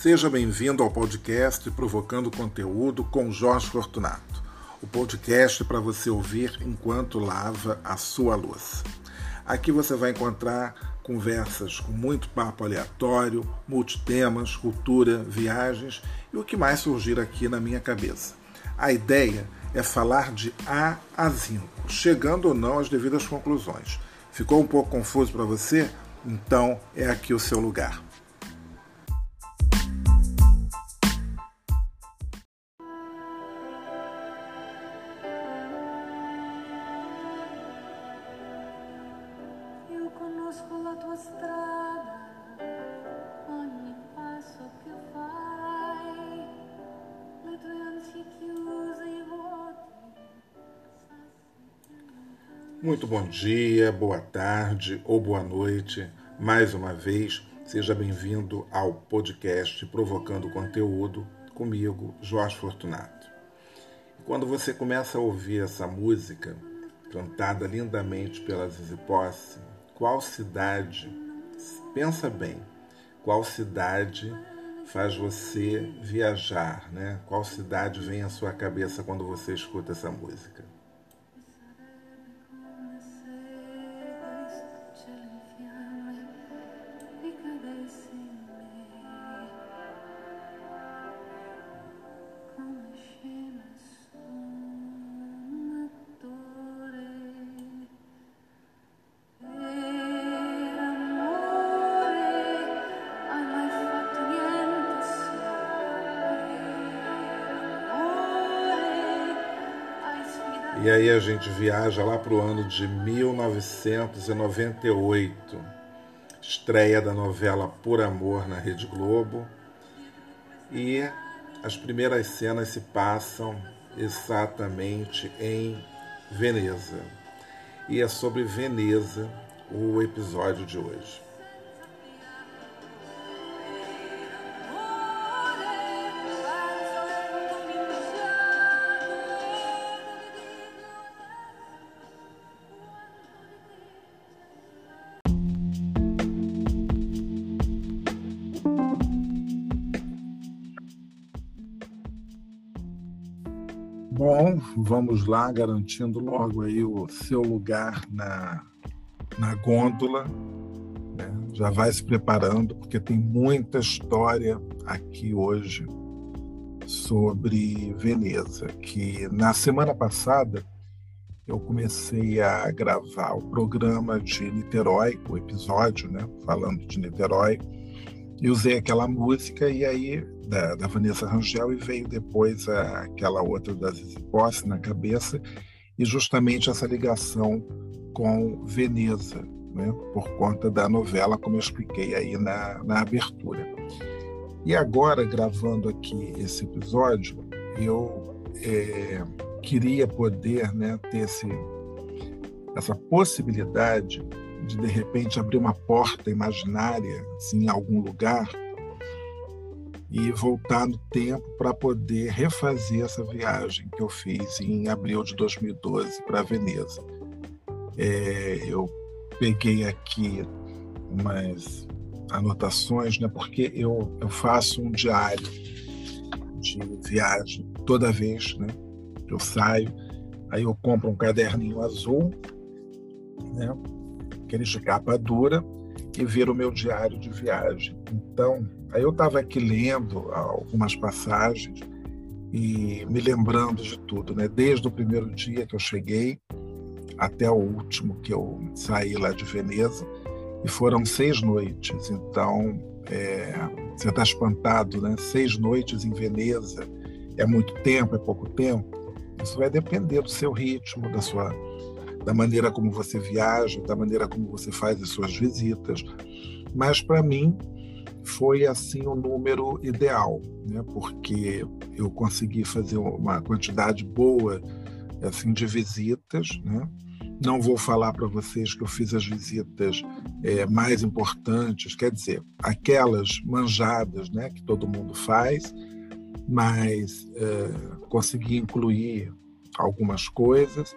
Seja bem-vindo ao podcast Provocando Conteúdo com Jorge Fortunato. O podcast para você ouvir enquanto lava a sua louça. Aqui você vai encontrar conversas com muito papo aleatório, multitemas, cultura, viagens e o que mais surgir aqui na minha cabeça. A ideia é falar de A a Zinco, chegando ou não às devidas conclusões. Ficou um pouco confuso para você? Então é aqui o seu lugar. Bom dia, boa tarde ou boa noite. Mais uma vez, seja bem-vindo ao podcast Provocando Conteúdo comigo, Jorge Fortunato. Quando você começa a ouvir essa música, cantada lindamente pela Zizi Posse, qual cidade, pensa bem, qual cidade faz você viajar, né? Qual cidade vem à sua cabeça quando você escuta essa música? E aí a gente viaja lá para o ano de 1998, estreia da novela Por Amor na Rede Globo. E as primeiras cenas se passam exatamente em Veneza. E é sobre Veneza o episódio de hoje. Vamos lá, garantindo logo aí o seu lugar na, na gôndola. Né? Já vai se preparando, porque tem muita história aqui hoje sobre Veneza. Que na semana passada eu comecei a gravar o programa de Niterói, o episódio, né? Falando de Niterói. E usei aquela música e aí da, da Vanessa Rangel e veio depois a, aquela outra da Zizi na cabeça e justamente essa ligação com Veneza, né, por conta da novela, como eu expliquei aí na, na abertura. E agora, gravando aqui esse episódio, eu é, queria poder né, ter esse, essa possibilidade de, de repente, abrir uma porta imaginária assim, em algum lugar e voltar no tempo para poder refazer essa viagem que eu fiz em abril de 2012 para Veneza. É, eu peguei aqui umas anotações, né, porque eu, eu faço um diário de viagem toda vez né, que eu saio. Aí eu compro um caderninho azul, né, aquele de capa dura, e vira o meu diário de viagem. Então, Aí eu estava aqui lendo algumas passagens e me lembrando de tudo, né? Desde o primeiro dia que eu cheguei até o último que eu saí lá de Veneza e foram seis noites. Então é, você está espantado, né? Seis noites em Veneza é muito tempo, é pouco tempo. Isso vai depender do seu ritmo, da sua, da maneira como você viaja, da maneira como você faz as suas visitas. Mas para mim foi assim o número ideal, né? porque eu consegui fazer uma quantidade boa assim de visitas, né? Não vou falar para vocês que eu fiz as visitas é, mais importantes, quer dizer, aquelas manjadas, né, que todo mundo faz, mas é, consegui incluir algumas coisas.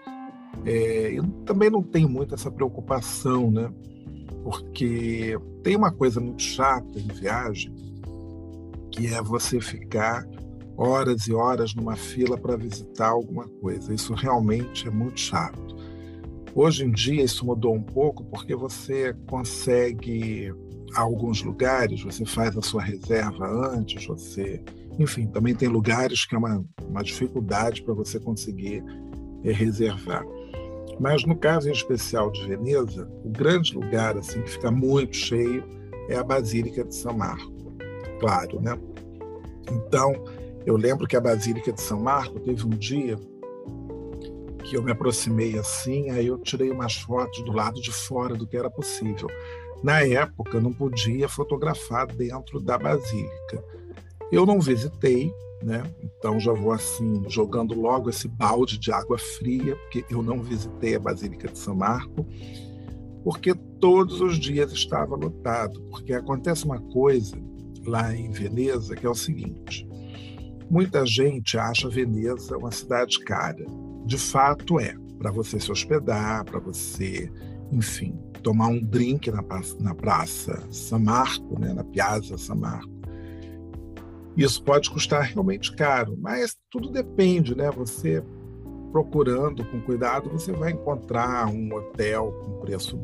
É, eu também não tenho muito essa preocupação, né? porque tem uma coisa muito chata em viagem, que é você ficar horas e horas numa fila para visitar alguma coisa. Isso realmente é muito chato. Hoje em dia isso mudou um pouco porque você consegue alguns lugares, você faz a sua reserva antes, você, enfim, também tem lugares que é uma, uma dificuldade para você conseguir é, reservar. Mas no caso em especial de Veneza, o grande lugar assim que fica muito cheio é a Basílica de São Marco, claro, né? Então eu lembro que a Basílica de São Marco teve um dia que eu me aproximei assim, aí eu tirei umas fotos do lado de fora do que era possível. Na época, não podia fotografar dentro da basílica. Eu não visitei, né? Então já vou assim jogando logo esse balde de água fria, porque eu não visitei a Basílica de São Marco, porque todos os dias estava lotado. Porque acontece uma coisa lá em Veneza que é o seguinte: muita gente acha Veneza uma cidade cara. De fato é, para você se hospedar, para você, enfim, tomar um drink na, na Praça San Marco, né, na Piazza San Marco. Isso pode custar realmente caro, mas tudo depende, né? Você procurando com cuidado, você vai encontrar um hotel com preço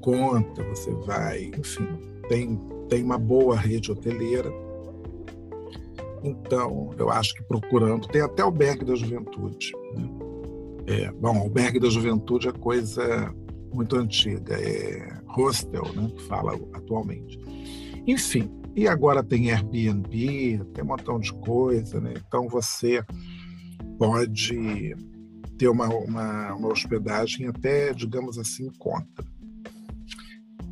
conta, você vai, enfim, tem, tem uma boa rede hoteleira. Então, eu acho que procurando, tem até o albergue da juventude. Né? É, bom, albergue da juventude é coisa muito antiga, é hostel, né, que fala atualmente. Enfim, e agora tem Airbnb, tem um montão de coisa, né? Então você pode ter uma, uma, uma hospedagem até, digamos assim, conta.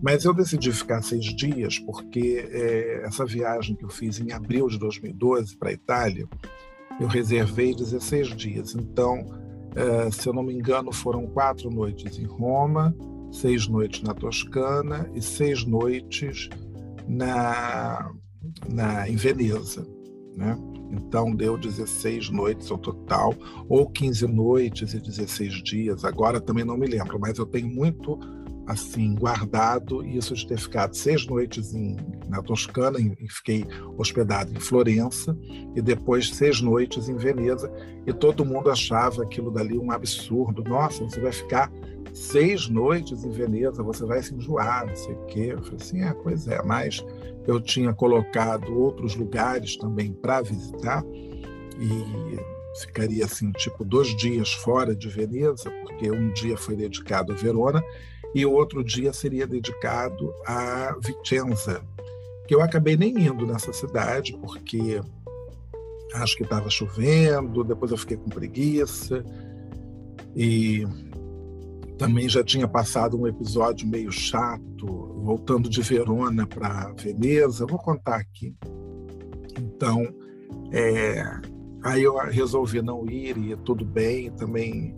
Mas eu decidi ficar seis dias porque é, essa viagem que eu fiz em abril de 2012 para a Itália, eu reservei 16 dias. Então, é, se eu não me engano, foram quatro noites em Roma, seis noites na Toscana e seis noites na, na em Veneza. Né? Então deu 16 noites ao total, ou 15 noites e 16 dias. Agora também não me lembro, mas eu tenho muito assim guardado isso de ter ficado seis noites em, na Toscana e fiquei hospedado em Florença e depois seis noites em Veneza e todo mundo achava aquilo dali um absurdo nossa você vai ficar seis noites em Veneza você vai se enjoar não sei o quê. Eu falei assim é pois é mas eu tinha colocado outros lugares também para visitar e ficaria assim tipo dois dias fora de Veneza porque um dia foi dedicado a Verona e o outro dia seria dedicado a Vicenza, que eu acabei nem indo nessa cidade porque acho que estava chovendo, depois eu fiquei com preguiça e também já tinha passado um episódio meio chato, voltando de Verona para Veneza, vou contar aqui. Então, é, aí eu resolvi não ir e tudo bem, também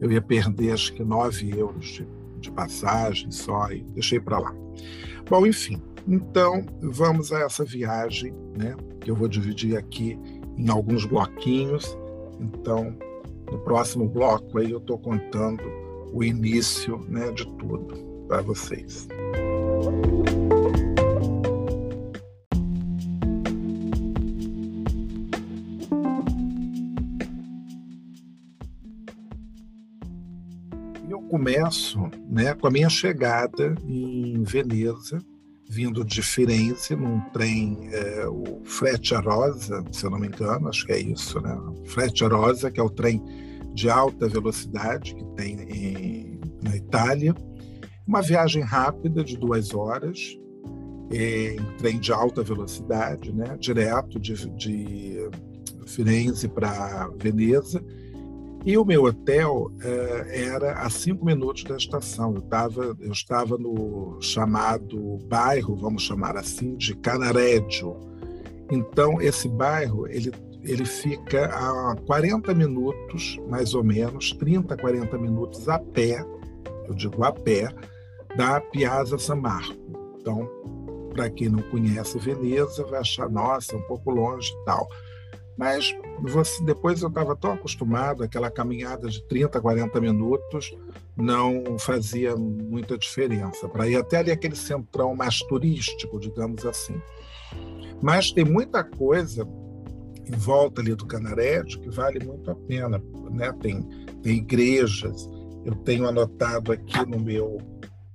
eu ia perder acho que 9 euros de de passagem só e deixei para lá. Bom, enfim, então vamos a essa viagem, né? Que eu vou dividir aqui em alguns bloquinhos. Então, no próximo bloco aí eu estou contando o início, né, de tudo para vocês. começo né, com a minha chegada em Veneza, vindo de Firenze, num trem, é, o Frecciarosa, se eu não me engano, acho que é isso, né? Frecciarosa, que é o trem de alta velocidade que tem em, na Itália. Uma viagem rápida de duas horas, em trem de alta velocidade, né? direto de, de Firenze para Veneza e o meu hotel é, era a cinco minutos da estação. Eu, tava, eu estava no chamado bairro, vamos chamar assim, de Canarédio. Então, esse bairro ele, ele fica a 40 minutos, mais ou menos, 30, 40 minutos a pé, eu digo a pé, da Piazza San Marco. Então, para quem não conhece Veneza, vai achar, nossa, é um pouco longe e tal. Mas você, depois eu estava tão acostumado, aquela caminhada de 30, 40 minutos não fazia muita diferença. Para ir até ali aquele centrão mais turístico, digamos assim. Mas tem muita coisa em volta ali do Canarédio que vale muito a pena, né? Tem, tem igrejas, eu tenho anotado aqui no meu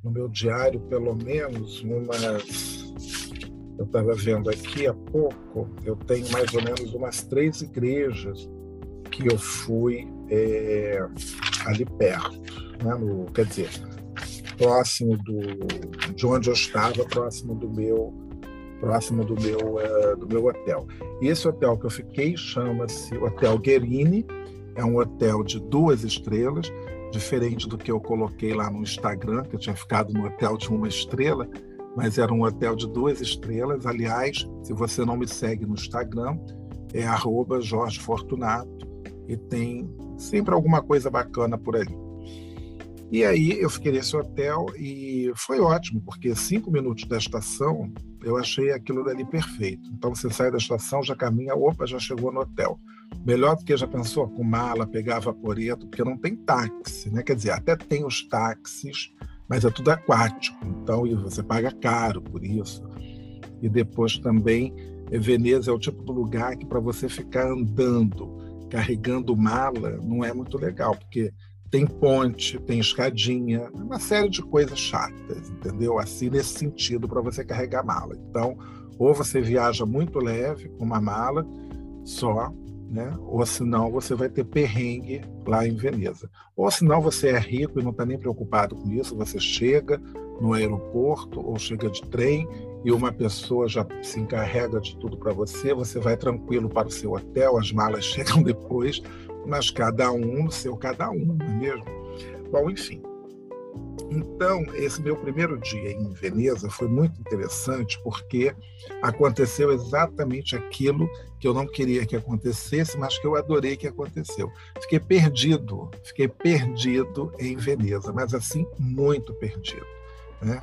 no meu diário pelo menos umas eu estava vendo aqui há pouco, eu tenho mais ou menos umas três igrejas que eu fui é, ali perto, né? no, quer dizer, próximo do, de onde eu estava, próximo do meu próximo do meu uh, do meu hotel. Esse hotel que eu fiquei chama-se Hotel Guerini, é um hotel de duas estrelas, diferente do que eu coloquei lá no Instagram, que eu tinha ficado no hotel de uma estrela, mas era um hotel de duas estrelas. Aliás, se você não me segue no Instagram, é arroba Jorge Fortunato e tem sempre alguma coisa bacana por ali. E aí eu fiquei nesse hotel e foi ótimo, porque cinco minutos da estação eu achei aquilo dali perfeito. Então você sai da estação, já caminha, opa, já chegou no hotel. Melhor do que já pensou com mala, pegar vaporeto, porque não tem táxi, né? Quer dizer, até tem os táxis, mas é tudo aquático, então e você paga caro por isso. E depois também, Veneza é o tipo de lugar que para você ficar andando, carregando mala, não é muito legal, porque tem ponte, tem escadinha, uma série de coisas chatas, entendeu? Assim, nesse sentido, para você carregar mala. Então, ou você viaja muito leve com uma mala só, né? Ou senão você vai ter perrengue lá em Veneza. Ou senão você é rico e não está nem preocupado com isso, você chega no aeroporto ou chega de trem e uma pessoa já se encarrega de tudo para você, você vai tranquilo para o seu hotel, as malas chegam depois, mas cada um no seu cada um, não é mesmo? Bom, enfim, então, esse meu primeiro dia em Veneza foi muito interessante porque aconteceu exatamente aquilo que eu não queria que acontecesse, mas que eu adorei que aconteceu. Fiquei perdido, fiquei perdido em Veneza, mas assim, muito perdido. Né?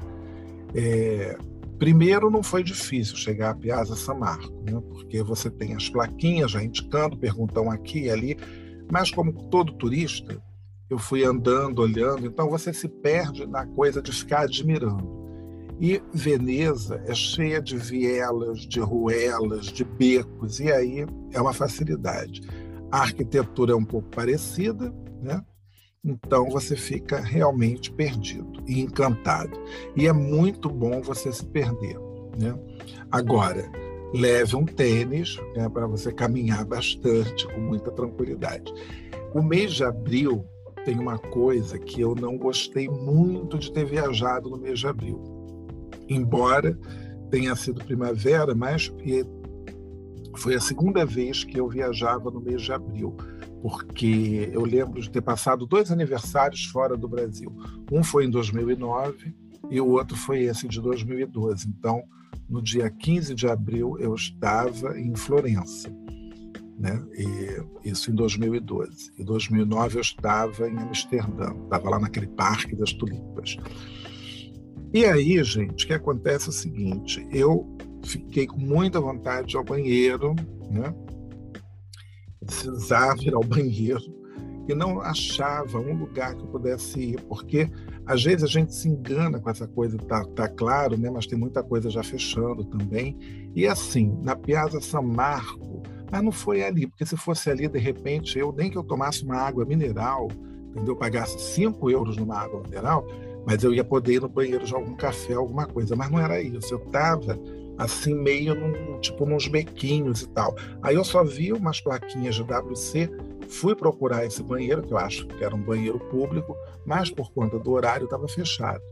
É, primeiro, não foi difícil chegar a Piazza San Marco, né? porque você tem as plaquinhas já indicando, perguntam aqui e ali, mas como todo turista, eu fui andando, olhando, então você se perde na coisa de ficar admirando. E Veneza é cheia de vielas, de ruelas, de becos, e aí é uma facilidade. A arquitetura é um pouco parecida, né? Então você fica realmente perdido e encantado. E é muito bom você se perder. Né? Agora, leve um tênis né, para você caminhar bastante, com muita tranquilidade. O mês de abril tem uma coisa que eu não gostei muito de ter viajado no mês de abril. Embora tenha sido primavera, mas foi a segunda vez que eu viajava no mês de abril, porque eu lembro de ter passado dois aniversários fora do Brasil. Um foi em 2009 e o outro foi esse de 2012. Então, no dia 15 de abril, eu estava em Florença né? E isso em 2012. Em 2009 eu estava em Amsterdã, estava lá naquele Parque das Tulipas. E aí, gente, o que acontece é o seguinte: eu fiquei com muita vontade de ir ao banheiro, né? Precisava ir ao banheiro e não achava um lugar que eu pudesse ir, porque às vezes a gente se engana com essa coisa, tá, tá claro, né? Mas tem muita coisa já fechando também. E assim, na Piazza San Marco, mas não foi ali, porque se fosse ali, de repente, eu nem que eu tomasse uma água mineral, entendeu? Pagasse 5 euros numa água mineral, mas eu ia poder ir no banheiro de algum café, alguma coisa. Mas não era isso. Eu estava assim, meio num, tipo nos bequinhos e tal. Aí eu só vi umas plaquinhas de WC, fui procurar esse banheiro, que eu acho que era um banheiro público, mas por conta do horário estava fechado.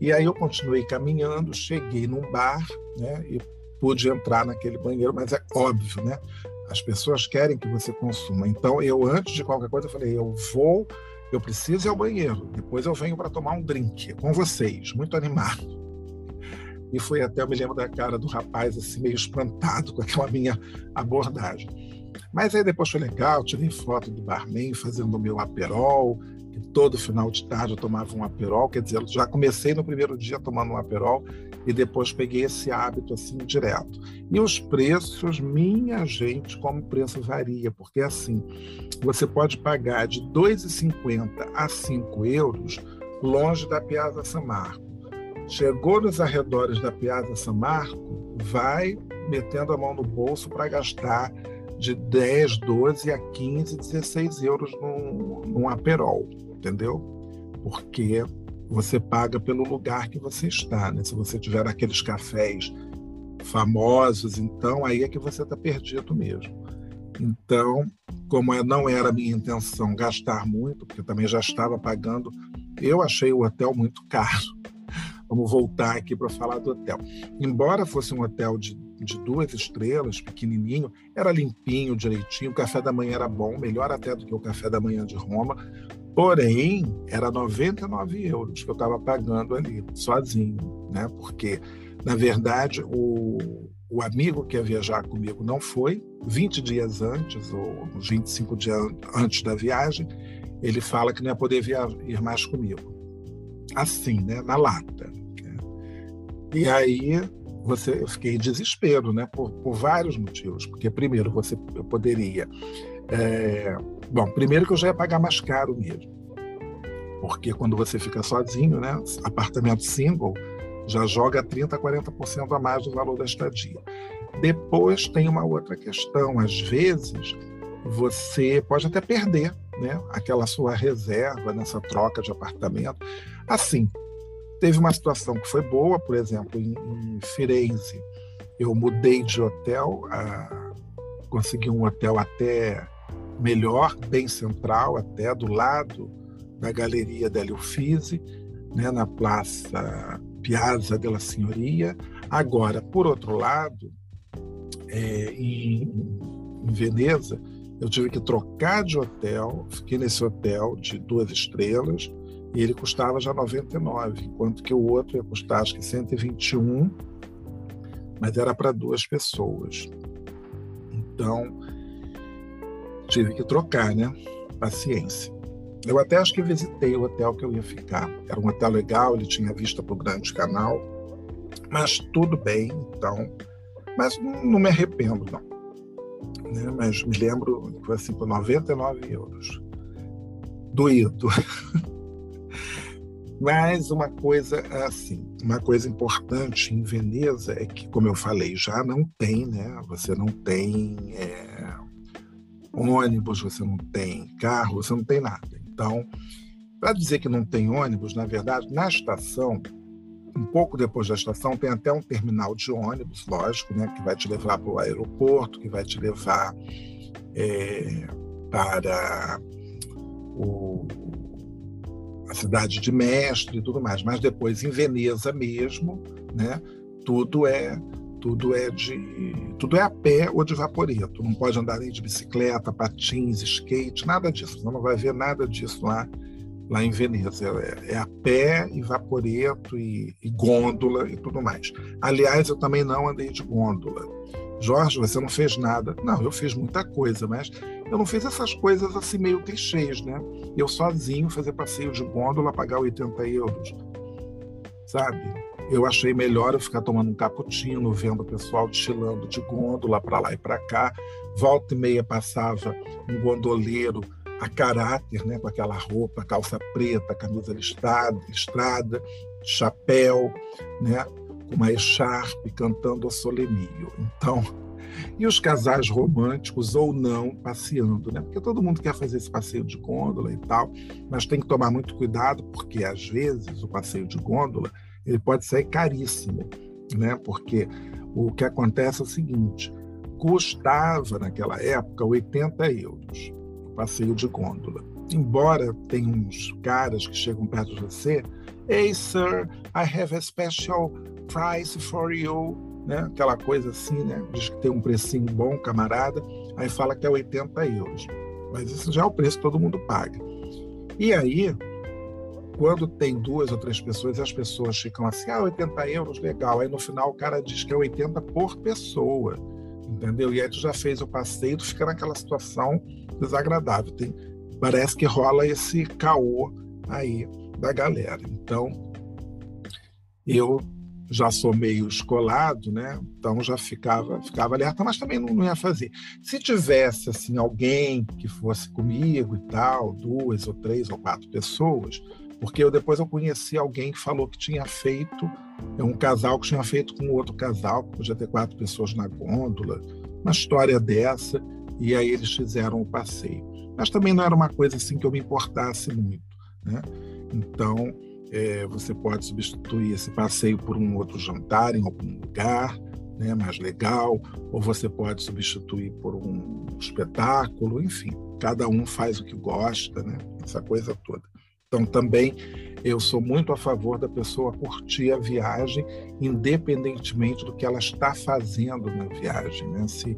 E aí eu continuei caminhando, cheguei num bar, né? E pude entrar naquele banheiro, mas é óbvio, né? As pessoas querem que você consuma. Então, eu, antes de qualquer coisa, falei: eu vou, eu preciso ir ao banheiro. Depois eu venho para tomar um drink com vocês, muito animado. E foi até, eu me lembro da cara do rapaz, assim, meio espantado com aquela minha abordagem. Mas aí depois foi legal, tirei foto do barman fazendo o meu aperol, que todo final de tarde eu tomava um aperol, quer dizer, já comecei no primeiro dia tomando um aperol e depois peguei esse hábito assim direto. E os preços, minha gente, como o preço varia, porque assim, você pode pagar de 2,50 a 5 euros longe da Piazza San Marco. Chegou nos arredores da Piazza San Marco, vai metendo a mão no bolso para gastar de 10, 12 a 15, 16 euros num, num aperol, entendeu? Porque você paga pelo lugar que você está, né? Se você tiver aqueles cafés famosos, então aí é que você está perdido mesmo. Então, como é, não era minha intenção gastar muito, porque também já estava pagando, eu achei o hotel muito caro. Vamos voltar aqui para falar do hotel. Embora fosse um hotel de, de duas estrelas, pequenininho, era limpinho, direitinho, o café da manhã era bom, melhor até do que o café da manhã de Roma, porém, era 99 euros que eu estava pagando ali, sozinho, né? porque, na verdade, o, o amigo que ia viajar comigo não foi, 20 dias antes, ou 25 dias antes da viagem, ele fala que não ia poder ir mais comigo. Assim, né? Na lata. Né? E aí você, eu fiquei em desespero, né? Por, por vários motivos. Porque, primeiro, você, eu poderia. É, bom, primeiro que eu já ia pagar mais caro mesmo. Porque quando você fica sozinho, né? Apartamento single, já joga 30%, 40% a mais do valor da estadia. Depois tem uma outra questão, às vezes você pode até perder né, aquela sua reserva nessa troca de apartamento. Assim, teve uma situação que foi boa, por exemplo, em, em Firenze, eu mudei de hotel, a, consegui um hotel até melhor, bem central, até do lado da Galeria Délio Uffizi, né, na Praça Piazza della Signoria. Agora, por outro lado, é, em, em Veneza, eu tive que trocar de hotel, fiquei nesse hotel de duas estrelas, e ele custava já 99, enquanto que o outro ia custar acho que 121, mas era para duas pessoas. Então, tive que trocar, né? Paciência. Eu até acho que visitei o hotel que eu ia ficar. Era um hotel legal, ele tinha vista para o grande canal, mas tudo bem, então. Mas não me arrependo, não. Né? Mas me lembro que foi assim por 99 euros. Doído. Mas uma coisa assim, uma coisa importante em Veneza é que, como eu falei, já não tem, né? Você não tem é, ônibus, você não tem carro, você não tem nada. Então, para dizer que não tem ônibus, na verdade, na estação, um pouco depois da estação, tem até um terminal de ônibus, lógico, né, que vai te levar para o aeroporto, que vai te levar é, para o, a cidade de Mestre e tudo mais. Mas depois, em Veneza mesmo, né, tudo é tudo é de tudo é a pé ou de vaporeto. Não pode andar nem de bicicleta, patins, skate, nada disso. Você não vai ver nada disso lá lá em Veneza. É, é a pé e vaporeto e, e gôndola e tudo mais. Aliás, eu também não andei de gôndola. Jorge, você não fez nada. Não, eu fiz muita coisa, mas eu não fiz essas coisas assim meio clichês, né? Eu sozinho fazer passeio de gôndola, pagar 80 euros, sabe? eu achei melhor eu ficar tomando um cappuccino, vendo o pessoal destilando de gôndola para lá e para cá. Volta e meia passava um gondoleiro a caráter, né, com aquela roupa, calça preta, camisa listrada, listrada chapéu, né, com uma echarpe, cantando o solemio. Então, e os casais românticos ou não passeando, né? Porque todo mundo quer fazer esse passeio de gôndola e tal, mas tem que tomar muito cuidado porque às vezes o passeio de gôndola ele pode sair caríssimo, né? Porque o que acontece é o seguinte: custava naquela época 80 euros o passeio de gôndola. Embora tenha uns caras que chegam perto de você, Hey sir, I have a special price for you, né? Aquela coisa assim, né? Diz que tem um precinho bom, camarada, aí fala que é 80 euros. Mas isso já é o preço que todo mundo paga. E aí, quando tem duas ou três pessoas, as pessoas ficam assim, ah, 80 euros, legal. Aí no final o cara diz que é 80 por pessoa, entendeu? E aí tu já fez o passeio, tu fica naquela situação desagradável. Tem, parece que rola esse caô aí da galera. Então, eu já sou meio escolado, né? Então já ficava ficava alerta, mas também não, não, ia fazer. Se tivesse assim alguém que fosse comigo e tal, duas ou três ou quatro pessoas, porque eu depois eu conheci alguém que falou que tinha feito é um casal que tinha feito com outro casal, que podia ter quatro pessoas na gôndola, uma história dessa, e aí eles fizeram o passeio. Mas também não era uma coisa assim que eu me importasse muito, né? Então, é, você pode substituir esse passeio por um outro jantar em algum lugar né, mais legal, ou você pode substituir por um espetáculo, enfim, cada um faz o que gosta, né? essa coisa toda. Então, também eu sou muito a favor da pessoa curtir a viagem, independentemente do que ela está fazendo na viagem. Né? Se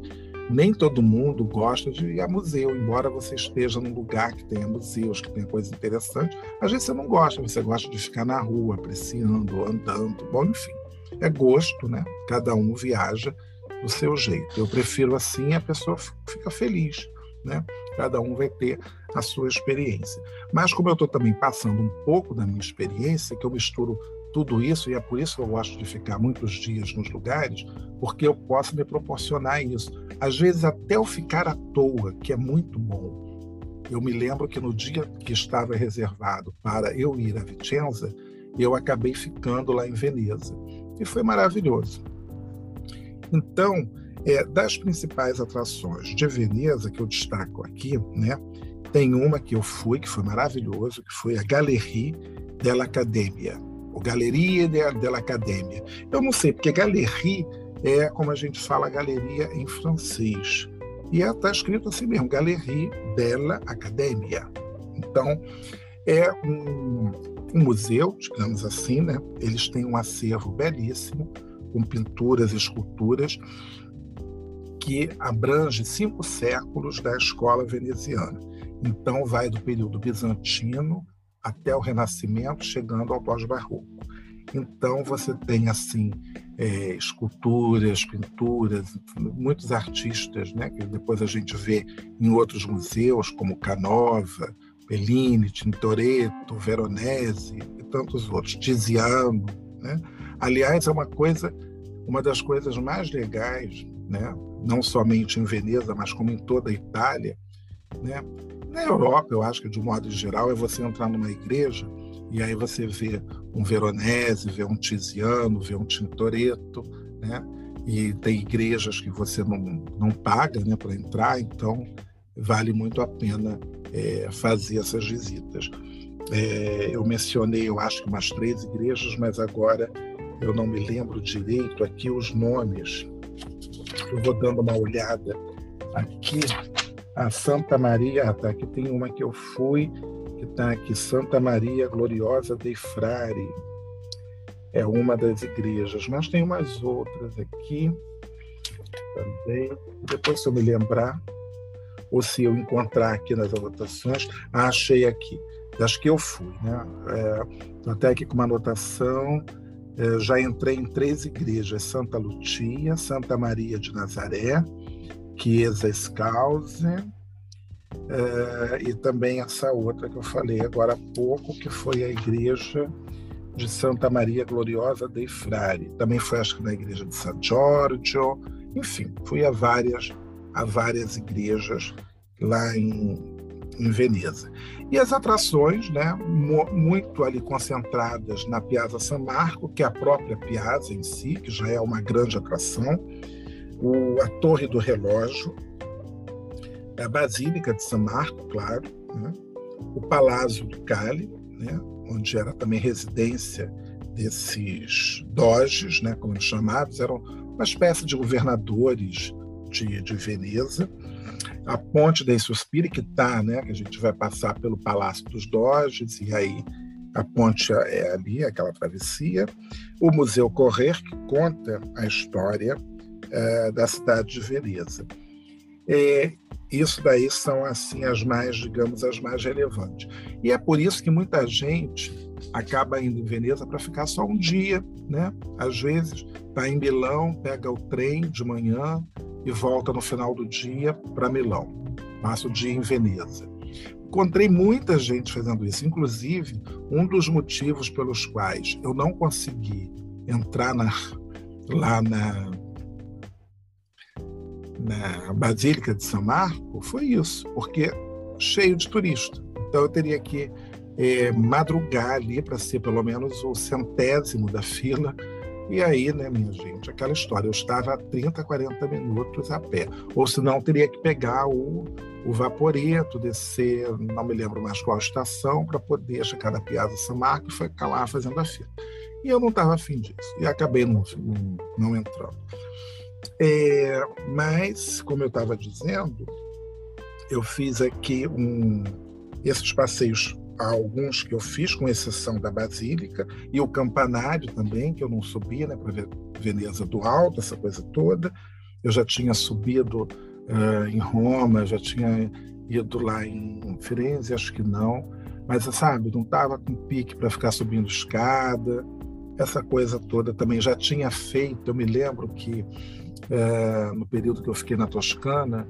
nem todo mundo gosta de ir a museu, embora você esteja num lugar que tenha museus, que tenha coisas interessantes, às vezes você não gosta, você gosta de ficar na rua, apreciando, andando, bom, enfim. É gosto, né? Cada um viaja do seu jeito. Eu prefiro assim, a pessoa fica feliz, né? Cada um vai ter a sua experiência. Mas como eu estou também passando um pouco da minha experiência, que eu misturo tudo isso, e é por isso que eu gosto de ficar muitos dias nos lugares, porque eu posso me proporcionar isso. Às vezes, até eu ficar à toa, que é muito bom. Eu me lembro que no dia que estava reservado para eu ir a Vicenza, eu acabei ficando lá em Veneza. E foi maravilhoso. Então, é, das principais atrações de Veneza que eu destaco aqui, né, tem uma que eu fui, que foi maravilhoso, que foi a Galerie dell'Accademia, ou Galeria dell'Accademia. Eu não sei, porque Galerie é como a gente fala galeria em francês. E está é, escrito assim mesmo, Galerie della Academia. Então, é um, um, museu, digamos assim, né? Eles têm um acervo belíssimo, com pinturas e esculturas, que abrange cinco séculos da escola veneziana. Então, vai do período bizantino até o Renascimento, chegando ao pós-barroco. Então, você tem, assim, é, esculturas, pinturas, muitos artistas, né, que depois a gente vê em outros museus, como Canova, Bellini, Tintoretto, Veronese e tantos outros, Tiziano. Né? Aliás, é uma coisa, uma das coisas mais legais, né, não somente em Veneza, mas como em toda a Itália, né, na Europa, eu acho que de um modo geral, é você entrar numa igreja e aí você vê um Veronese, vê um Tiziano, vê um Tintoretto, né? E tem igrejas que você não, não paga né, para entrar, então vale muito a pena é, fazer essas visitas. É, eu mencionei, eu acho que umas três igrejas, mas agora eu não me lembro direito aqui os nomes. Eu vou dando uma olhada aqui. A Santa Maria, tá, aqui tem uma que eu fui, que está aqui, Santa Maria Gloriosa dei Frari. É uma das igrejas, mas tem umas outras aqui também. Depois, se eu me lembrar, ou se eu encontrar aqui nas anotações, ah, achei aqui, das que eu fui. Né? É, até aqui com uma anotação, é, já entrei em três igrejas: Santa Lucia, Santa Maria de Nazaré, Chiesa Scalze é, e também essa outra que eu falei agora há pouco, que foi a igreja de Santa Maria Gloriosa dei Frari. Também foi, acho que, na igreja de San Giorgio. Enfim, fui a várias, a várias igrejas lá em, em Veneza. E as atrações, né, muito ali concentradas na Piazza San Marco, que é a própria Piazza em si, que já é uma grande atração, o, a Torre do Relógio, a Basílica de São Marco, claro, né? o Palácio do Cali, né? onde era também residência desses doges, né? como eles chamados, eram uma espécie de governadores de, de Veneza. A Ponte dei Suspiri, que está, né? que a gente vai passar pelo Palácio dos Doges, e aí a ponte é ali, aquela travessia. O Museu Correr, que conta a história é, da cidade de Veneza. É, isso daí são assim as mais, digamos, as mais relevantes. E é por isso que muita gente acaba indo em Veneza para ficar só um dia, né? Às vezes está em Milão, pega o trem de manhã e volta no final do dia para Milão. Passa o dia em Veneza. Encontrei muita gente fazendo isso, inclusive um dos motivos pelos quais eu não consegui entrar na, lá na na Basílica de São Marco foi isso, porque cheio de turista. Então eu teria que é, madrugar ali para ser pelo menos o centésimo da fila. E aí, né, minha gente, aquela história, eu estava a 30, 40 minutos a pé. Ou senão teria que pegar o, o vaporeto, descer, não me lembro mais qual estação, para poder chegar na Piazza San Marco e ficar lá fazendo a fila. E eu não estava afim disso. E acabei não, não, não entrando. É, mas, como eu estava dizendo, eu fiz aqui um, esses passeios, alguns que eu fiz, com exceção da Basílica, e o Campanário também, que eu não subi, né, para Veneza do Alto, essa coisa toda. Eu já tinha subido uh, em Roma, já tinha ido lá em Firenze, acho que não. Mas, sabe, não estava com pique para ficar subindo escada, essa coisa toda também já tinha feito. Eu me lembro que é, no período que eu fiquei na Toscana,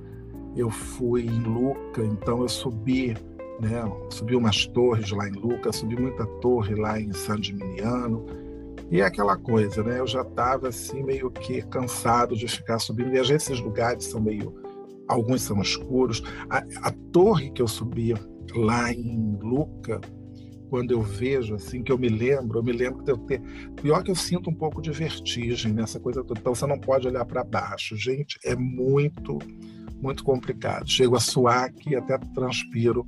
eu fui em Luca, então eu subi, né, subi umas torres lá em Luca, subi muita torre lá em San Gimignano, e é aquela coisa, né? Eu já estava assim meio que cansado de ficar subindo. E às vezes esses lugares são meio, alguns são escuros. A, a torre que eu subi lá em Luca, quando eu vejo, assim, que eu me lembro, eu me lembro de eu ter. Pior que eu sinto um pouco de vertigem nessa coisa toda. Então você não pode olhar para baixo. Gente, é muito, muito complicado. Chego a suar aqui até transpiro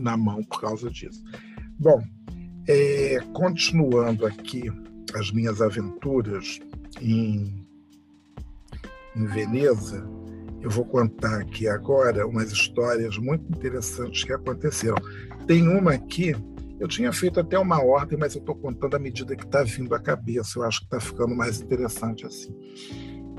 na mão por causa disso. Bom, é, continuando aqui as minhas aventuras em, em Veneza, eu vou contar aqui agora umas histórias muito interessantes que aconteceram. Tem uma aqui eu tinha feito até uma ordem, mas eu estou contando à medida que está vindo à cabeça. Eu acho que está ficando mais interessante assim.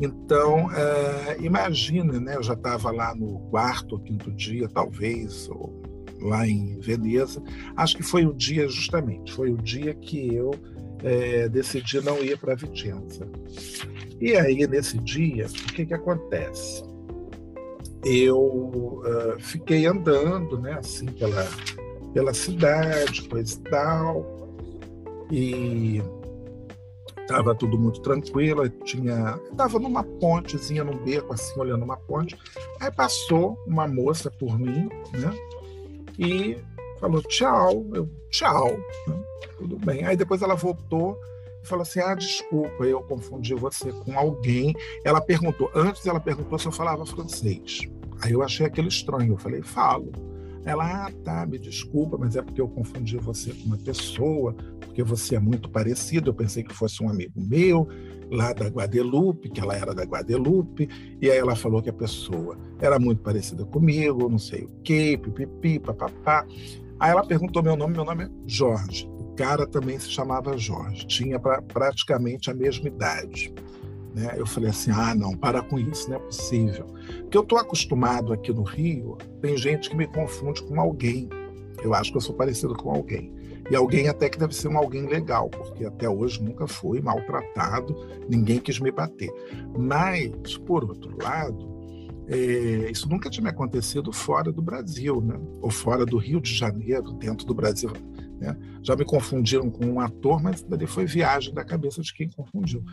Então, é, imagina, né? Eu já estava lá no quarto ou quinto dia, talvez, ou lá em Veneza. Acho que foi o dia, justamente, foi o dia que eu é, decidi não ir para Vicenza. E aí, nesse dia, o que, que acontece? Eu uh, fiquei andando, né, assim, pela pela cidade, coisa e tal. E estava tudo muito tranquilo. Tinha, estava numa pontezinha, num beco, assim, olhando uma ponte. Aí passou uma moça por mim, né? E falou tchau. Eu, tchau. Né? Tudo bem. Aí depois ela voltou e falou assim: Ah, desculpa, eu confundi você com alguém. Ela perguntou, antes ela perguntou se eu falava francês. Aí eu achei aquilo estranho. Eu falei: Falo. Ela, ah, tá, me desculpa, mas é porque eu confundi você com uma pessoa, porque você é muito parecido. Eu pensei que fosse um amigo meu, lá da Guadeloupe, que ela era da Guadeloupe, e aí ela falou que a pessoa era muito parecida comigo, não sei o quê, pipipi, papapá. Aí ela perguntou meu nome, meu nome é Jorge. O cara também se chamava Jorge, tinha pra, praticamente a mesma idade. Né? Eu falei assim: ah, não, para com isso, não é possível. Porque eu estou acostumado aqui no Rio, tem gente que me confunde com alguém. Eu acho que eu sou parecido com alguém. E alguém até que deve ser um alguém legal, porque até hoje nunca fui maltratado, ninguém quis me bater. Mas, por outro lado, é, isso nunca tinha acontecido fora do Brasil, né? ou fora do Rio de Janeiro, dentro do Brasil. Né? Já me confundiram com um ator, mas dali foi viagem da cabeça de quem confundiu.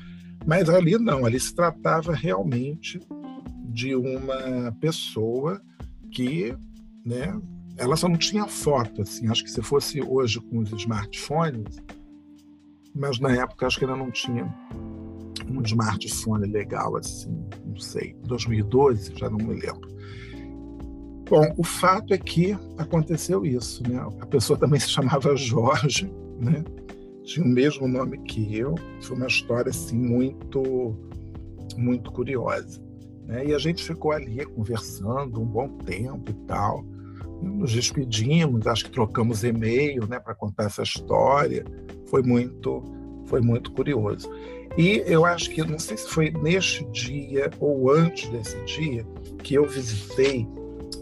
Mas ali não, ali se tratava realmente de uma pessoa que, né, ela só não tinha foto, assim, acho que se fosse hoje com os smartphones, mas na época acho que ainda não tinha um smartphone legal assim, não sei, 2012, já não me lembro. Bom, o fato é que aconteceu isso, né? A pessoa também se chamava Jorge, né? Tinha o mesmo nome que eu. Foi uma história assim muito, muito curiosa. Né? E a gente ficou ali conversando um bom tempo e tal. Nos despedimos, acho que trocamos e-mail, né, para contar essa história. Foi muito, foi muito curioso. E eu acho que não sei se foi neste dia ou antes desse dia que eu visitei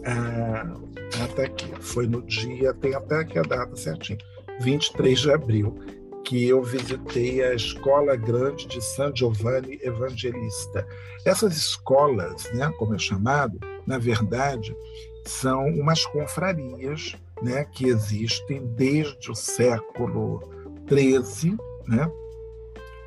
ah, até aqui. Foi no dia, tem até aqui a data certinho, 23 de abril que eu visitei a Escola Grande de San Giovanni Evangelista. Essas escolas, né, como é chamado, na verdade, são umas confrarias né, que existem desde o século XIII, né,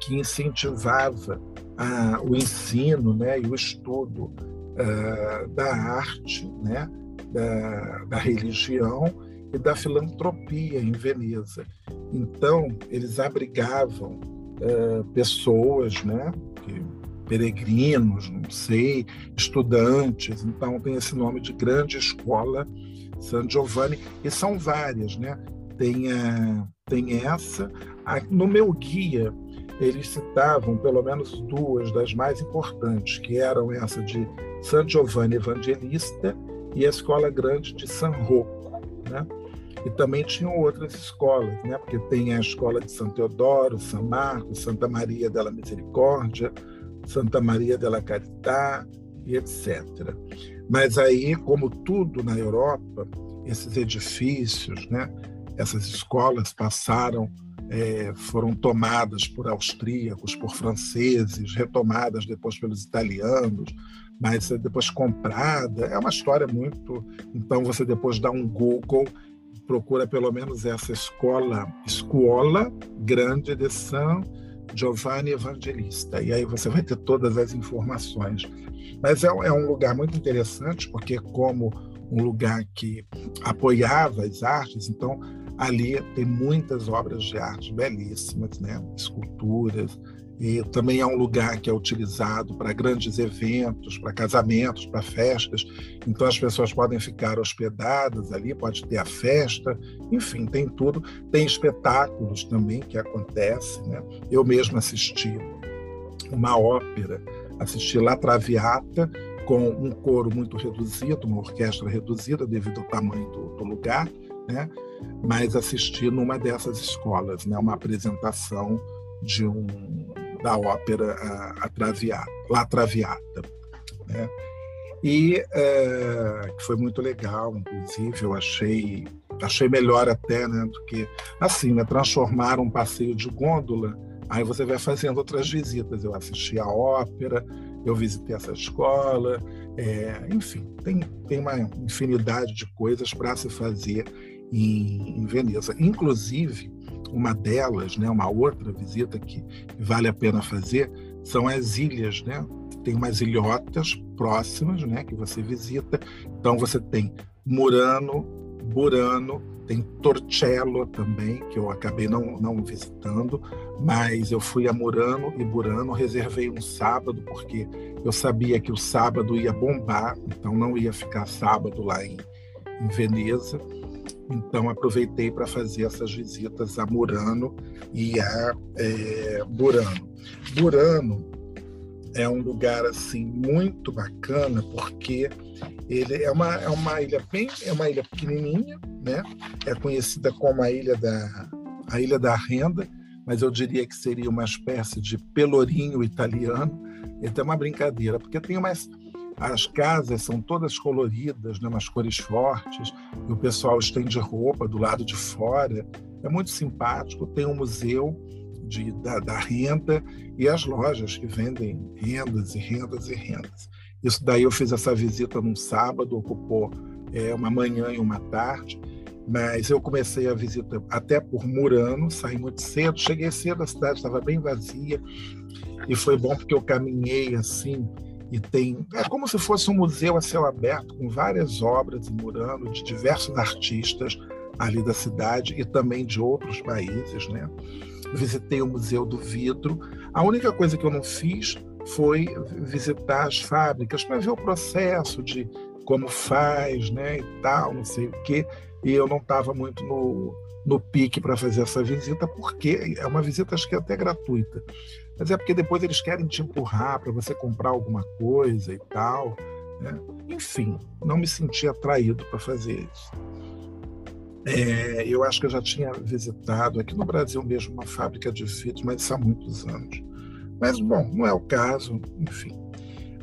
que incentivava ah, o ensino né, e o estudo ah, da arte, né, da, da religião e da filantropia em Veneza. Então, eles abrigavam uh, pessoas, né, que, peregrinos, não sei, estudantes. Então, tem esse nome de Grande Escola San Giovanni, e são várias, né? Tem, a, tem essa. no meu guia, eles citavam pelo menos duas das mais importantes, que eram essa de San Giovanni Evangelista e a Escola Grande de San Rocco, né? E também tinham outras escolas, né? Porque tem a escola de São Teodoro, São Marcos, Santa Maria della Misericórdia, Santa Maria della Carità e etc. Mas aí, como tudo na Europa, esses edifícios, né? Essas escolas passaram é, foram tomadas por austríacos, por franceses, retomadas depois pelos italianos, mas depois comprada. É uma história muito. Então você depois dá um Google, procura pelo menos essa escola, escola grande de São Giovanni Evangelista, e aí você vai ter todas as informações. Mas é, é um lugar muito interessante, porque como um lugar que apoiava as artes, então ali tem muitas obras de arte belíssimas, né? esculturas, e também é um lugar que é utilizado para grandes eventos, para casamentos, para festas. Então as pessoas podem ficar hospedadas ali, pode ter a festa, enfim, tem tudo. Tem espetáculos também que acontecem. Né? Eu mesmo assisti uma ópera, assisti La Traviata, com um coro muito reduzido, uma orquestra reduzida devido ao tamanho do, do lugar, né? mas assisti numa dessas escolas, né? uma apresentação de um, da ópera a, a Traviata, La Traviata. Né? E é, que foi muito legal, inclusive, eu achei, achei melhor até né, do que assim, né, transformar um passeio de gôndola, aí você vai fazendo outras visitas. Eu assisti a ópera, eu visitei essa escola, é, enfim, tem, tem uma infinidade de coisas para se fazer em, em, Veneza. Inclusive, uma delas, né, uma outra visita que vale a pena fazer, são as ilhas, né? Tem umas ilhotas próximas, né, que você visita. Então você tem Murano, Burano, tem Torcello também, que eu acabei não, não visitando, mas eu fui a Murano e Burano, reservei um sábado, porque eu sabia que o sábado ia bombar, então não ia ficar sábado lá em, em Veneza. Então aproveitei para fazer essas visitas a Murano e a é, Burano. Burano é um lugar assim muito bacana porque ele é uma, é uma ilha bem é uma ilha pequenininha, né? É conhecida como a ilha da a ilha da renda, mas eu diria que seria uma espécie de pelourinho italiano. Então é uma brincadeira, porque tem umas as casas são todas coloridas, né, umas cores fortes, e o pessoal estende roupa do lado de fora. É muito simpático. Tem um museu de, da, da renda e as lojas que vendem rendas e rendas e rendas. Isso daí eu fiz essa visita num sábado, ocupou é, uma manhã e uma tarde, mas eu comecei a visita até por Murano, saí muito cedo, cheguei cedo, a cidade estava bem vazia e foi bom porque eu caminhei assim e tem é como se fosse um museu a céu aberto com várias obras em Murano de diversos artistas ali da cidade e também de outros países, né? Visitei o Museu do Vidro. A única coisa que eu não fiz foi visitar as fábricas para ver o processo de como faz, né, e tal, não sei o quê. E eu não estava muito no, no pique para fazer essa visita, porque é uma visita acho que é até gratuita. Mas é porque depois eles querem te empurrar para você comprar alguma coisa e tal. Né? Enfim, não me senti atraído para fazer isso. É, eu acho que eu já tinha visitado aqui no Brasil mesmo uma fábrica de vidros, mas isso há muitos anos. Mas, bom, não é o caso, enfim.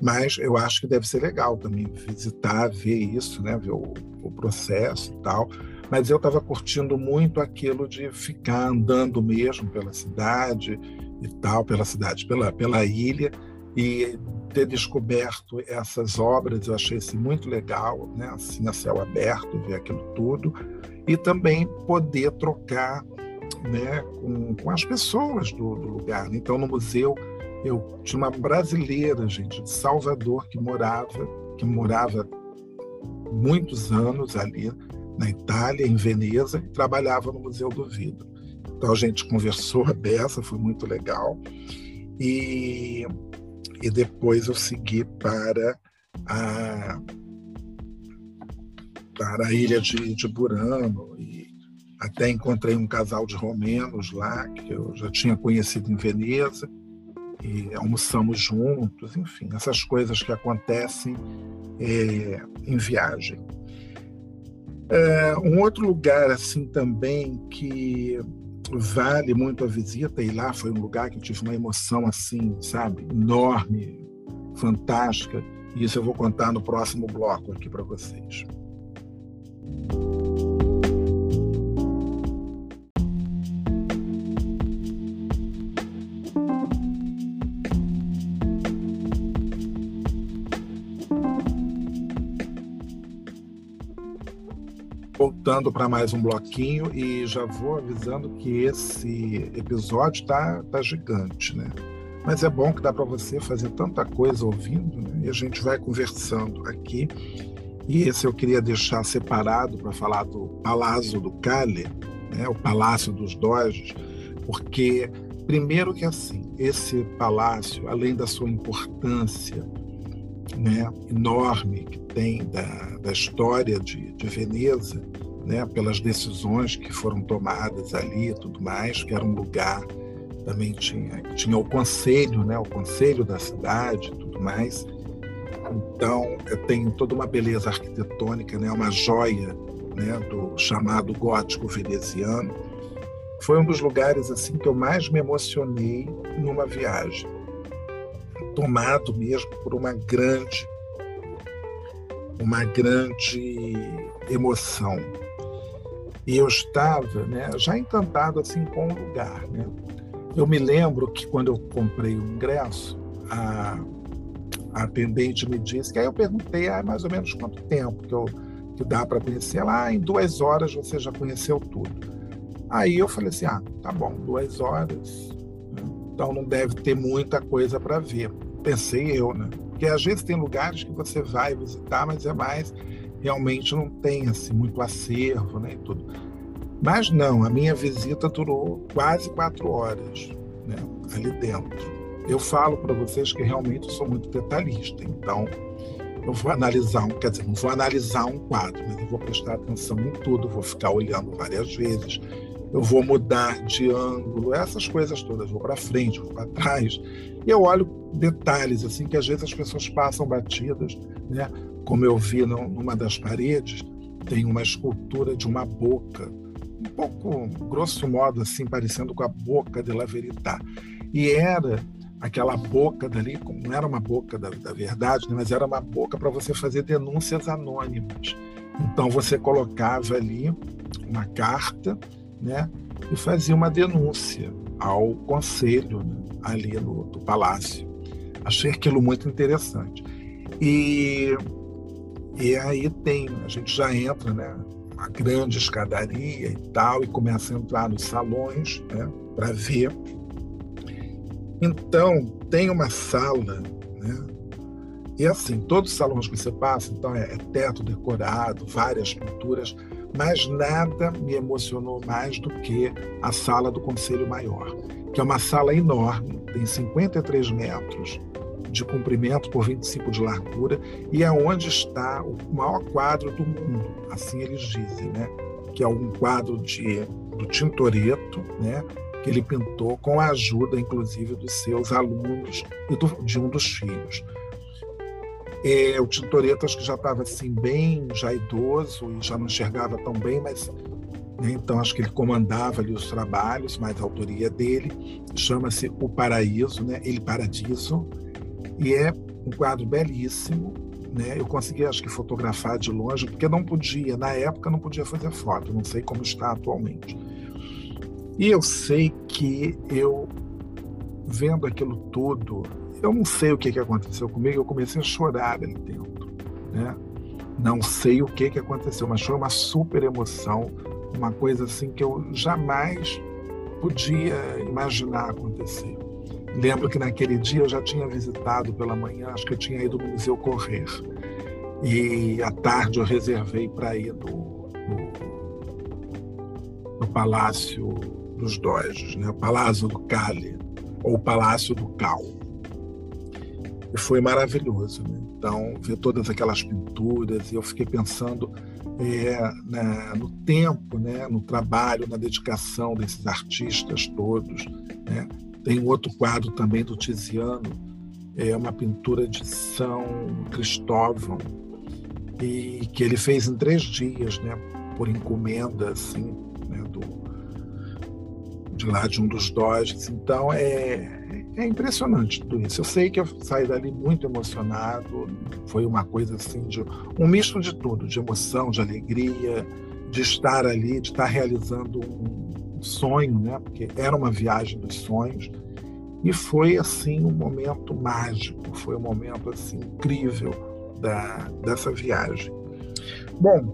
Mas eu acho que deve ser legal também visitar, ver isso, né? ver o, o processo e tal. Mas eu estava curtindo muito aquilo de ficar andando mesmo pela cidade e tal, pela cidade, pela, pela ilha, e ter descoberto essas obras, eu achei isso muito legal, né? assim, a céu aberto, ver aquilo tudo e também poder trocar né, com, com as pessoas do, do lugar. Né? Então, no museu, eu tinha uma brasileira, gente, de Salvador, que morava, que morava muitos anos ali na Itália, em Veneza, e trabalhava no Museu do Vidro. Então a gente conversou a beça, foi muito legal. E, e depois eu segui para a, para a ilha de, de Burano e até encontrei um casal de romenos lá que eu já tinha conhecido em Veneza e almoçamos juntos, enfim, essas coisas que acontecem é, em viagem. É, um outro lugar assim também que vale muito a visita e lá foi um lugar que eu tive uma emoção assim, sabe, enorme, fantástica. E isso eu vou contar no próximo bloco aqui para vocês. Voltando para mais um bloquinho e já vou avisando que esse episódio tá, tá gigante, né? Mas é bom que dá para você fazer tanta coisa ouvindo, né? E a gente vai conversando aqui. E esse eu queria deixar separado para falar do Palácio do Cale, né? O Palácio dos Doges, porque primeiro que assim, esse palácio, além da sua importância né, enorme que tem da, da história de, de Veneza, né, pelas decisões que foram tomadas ali e tudo mais, que era um lugar também tinha tinha o conselho, né, o conselho da cidade, tudo mais. Então tem toda uma beleza arquitetônica, né, uma joia, né, do chamado gótico veneziano. Foi um dos lugares assim que eu mais me emocionei numa viagem, tomado mesmo por uma grande uma grande emoção e eu estava né, já encantado assim com o lugar. Né? Eu me lembro que quando eu comprei o ingresso, a, a atendente me disse, que aí eu perguntei ah, mais ou menos quanto tempo que, eu, que dá para conhecer. Ela, ah, em duas horas você já conheceu tudo. Aí eu falei assim, ah, tá bom, duas horas? Então não deve ter muita coisa para ver. Pensei eu, né? Porque às vezes tem lugares que você vai visitar, mas é mais realmente não tem assim muito acervo, né, e tudo. Mas não, a minha visita durou quase quatro horas, né, ali dentro. Eu falo para vocês que realmente eu sou muito detalhista, então eu vou analisar um, quer dizer, não vou analisar um quadro, mas eu vou prestar atenção em tudo, vou ficar olhando várias vezes, eu vou mudar de ângulo, essas coisas todas, vou para frente, vou para trás, e eu olho detalhes assim que às vezes as pessoas passam batidas, né? Como eu vi numa das paredes, tem uma escultura de uma boca, um pouco, grosso modo, assim, parecendo com a boca de La Verità. E era aquela boca dali, não era uma boca da, da verdade, né, mas era uma boca para você fazer denúncias anônimas. Então você colocava ali uma carta, né, e fazia uma denúncia ao conselho né, ali no, do palácio. Achei aquilo muito interessante. E e aí tem, a gente já entra, né? Uma grande escadaria e tal, e começa a entrar nos salões, né? Para ver. Então, tem uma sala, né? E assim, todos os salões que você passa, então é, é teto decorado, várias pinturas, mas nada me emocionou mais do que a sala do Conselho Maior, que é uma sala enorme, tem 53 metros, de comprimento por 25 de largura e é onde está o maior quadro do mundo, assim eles dizem, né? Que é um quadro de, do Tintoretto, né? Que ele pintou com a ajuda, inclusive, dos seus alunos e do, de um dos filhos. É, o Tintoretto acho que já estava assim bem já idoso e já não enxergava tão bem, mas né, então acho que ele comandava ali os trabalhos, mas a autoria dele chama-se O Paraíso, né? Ele Paradiso, e é um quadro belíssimo, né? Eu consegui, acho que, fotografar de longe, porque não podia, na época não podia fazer foto, não sei como está atualmente. E eu sei que eu, vendo aquilo tudo, eu não sei o que, que aconteceu comigo, eu comecei a chorar ali dentro, né? Não sei o que, que aconteceu, mas foi uma super emoção, uma coisa assim que eu jamais podia imaginar acontecer. Lembro que naquele dia eu já tinha visitado pela manhã, acho que eu tinha ido no Museu Correr. E à tarde eu reservei para ir no, no, no Palácio dos Doges, né? Palácio do Cali, ou Palácio do Cal. E foi maravilhoso. Né? Então, ver todas aquelas pinturas, e eu fiquei pensando é, na, no tempo, né? no trabalho, na dedicação desses artistas todos. Né? Tem outro quadro também do Tiziano, é uma pintura de São Cristóvão, e que ele fez em três dias, né? por encomenda, assim, né? do, de lá de um dos doges. Então, é, é impressionante tudo isso. Eu sei que eu saí dali muito emocionado. Foi uma coisa assim de um misto de tudo, de emoção, de alegria, de estar ali, de estar realizando um sonho, né? Porque era uma viagem dos sonhos. E foi assim um momento mágico, foi um momento assim incrível da dessa viagem. Bom,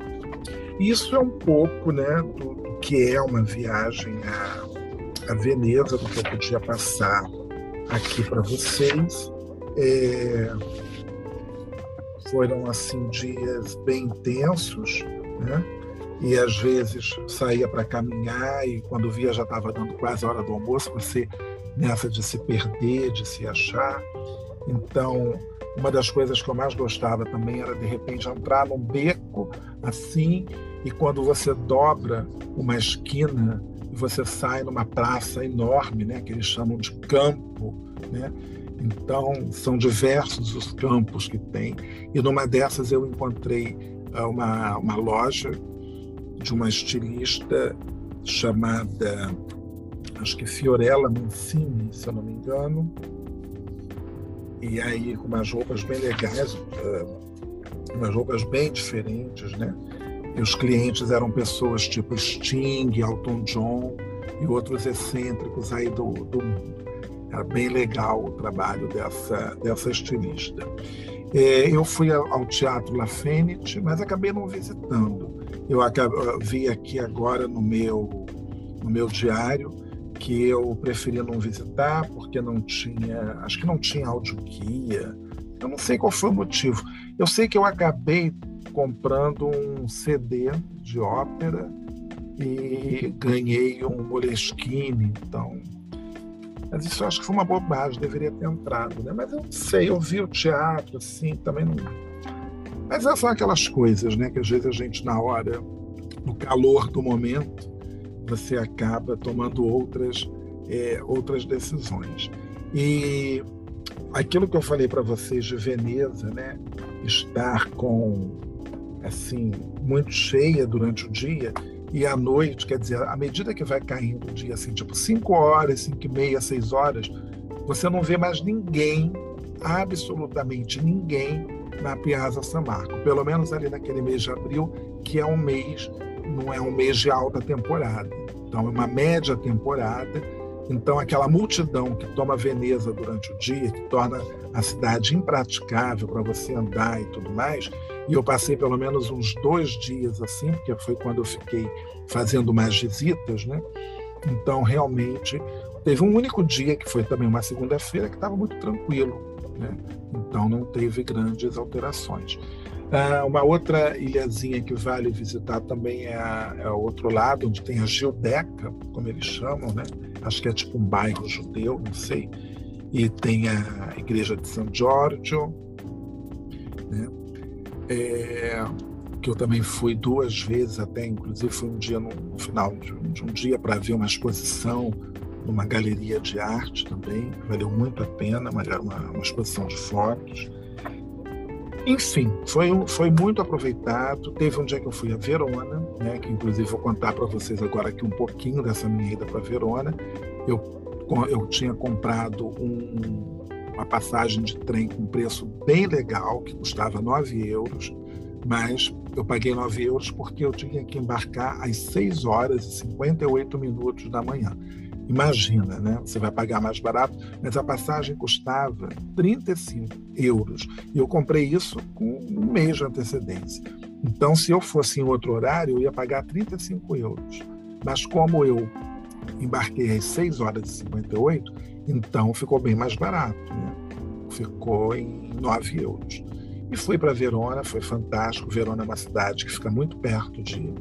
isso é um pouco, né, do, do que é uma viagem a, a Veneza, do que eu podia passar aqui para vocês. É, foram assim dias bem intensos, né? E às vezes saía para caminhar e quando via já estava dando quase a hora do almoço, você nessa de se perder, de se achar. Então, uma das coisas que eu mais gostava também era de repente entrar num beco assim e quando você dobra uma esquina você sai numa praça enorme, né, que eles chamam de campo, né? Então, são diversos os campos que tem. E numa dessas eu encontrei ah, uma, uma loja de uma estilista chamada, acho que Fiorella Mancini, se eu não me engano. E aí, com umas roupas bem legais, ah, umas roupas bem diferentes, né? E os clientes eram pessoas tipo Sting, Elton John e outros excêntricos aí do, do mundo. Era bem legal o trabalho dessa, dessa estilista. É, eu fui ao Teatro La Fênix, mas acabei não visitando. Eu vi aqui agora no meu, no meu diário que eu preferia não visitar porque não tinha, acho que não tinha audioguia. Eu não sei qual foi o motivo. Eu sei que eu acabei comprando um CD de ópera e ganhei um Moleskine, então. Mas isso eu acho que foi uma bobagem, deveria ter entrado, né? Mas eu não sei, eu vi o teatro, assim, também não. Mas são aquelas coisas, né? Que às vezes a gente, na hora, no calor do momento, você acaba tomando outras, é, outras decisões. E aquilo que eu falei para vocês de Veneza, né? Estar com assim muito cheia durante o dia e à noite, quer dizer, à medida que vai caindo o dia, assim, tipo 5 horas, 5 e meia, 6 horas, você não vê mais ninguém, absolutamente ninguém, na Piazza San Marco. Pelo menos ali naquele mês de abril, que é um mês, não é um mês de alta temporada. Então, é uma média temporada. Então, aquela multidão que toma Veneza durante o dia, que torna a cidade impraticável para você andar e tudo mais, e eu passei pelo menos uns dois dias assim, porque foi quando eu fiquei fazendo mais visitas, né? Então, realmente, teve um único dia, que foi também uma segunda-feira, que estava muito tranquilo, né? Então, não teve grandes alterações. Ah, uma outra ilhazinha que vale visitar também é, é o outro lado, onde tem a Gildeca, como eles chamam, né? Acho que é tipo um bairro judeu, não sei. E tem a igreja de São Giorgio, né? é, que eu também fui duas vezes até, inclusive foi um dia no, no final de, de, um dia para ver uma exposição numa galeria de arte também, valeu muito a pena, uma, uma exposição de fotos. Enfim, foi, foi muito aproveitado. Teve um dia que eu fui a Verona, né, que inclusive vou contar para vocês agora aqui um pouquinho dessa minha ida para Verona. Eu, eu tinha comprado um, uma passagem de trem com preço bem legal, que custava 9 euros, mas eu paguei 9 euros porque eu tinha que embarcar às 6 horas e 58 minutos da manhã. Imagina, né? Você vai pagar mais barato, mas a passagem custava 35 euros. E eu comprei isso com um mês de antecedência. Então, se eu fosse em outro horário, eu ia pagar 35 euros. Mas como eu embarquei às 6 horas e 58, então ficou bem mais barato, né? ficou em 9 euros. E fui para Verona, foi fantástico. Verona é uma cidade que fica muito perto de,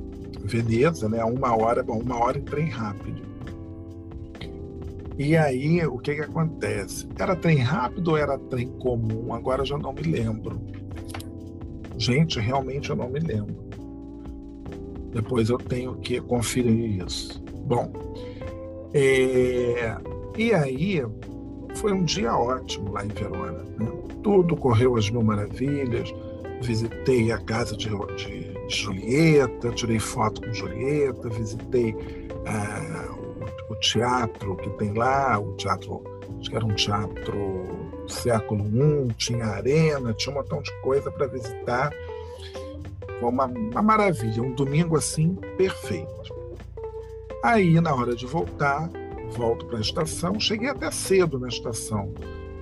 Veneza, né? Uma hora, bom, uma hora em trem rápido. E aí, o que que acontece? Era trem rápido ou era trem comum? Agora eu já não me lembro. Gente, realmente eu não me lembro. Depois eu tenho que conferir isso. Bom, é... e aí foi um dia ótimo lá em Verona. Né? Tudo correu às mil maravilhas. Visitei a casa de, de Julieta, tirei foto com Julieta, visitei uh, o, teatro que tem lá, o teatro, acho que era um teatro século I, tinha arena, tinha um montão de coisa para visitar. Foi uma, uma maravilha, um domingo assim perfeito. Aí, na hora de voltar, volto para a estação. Cheguei até cedo na estação,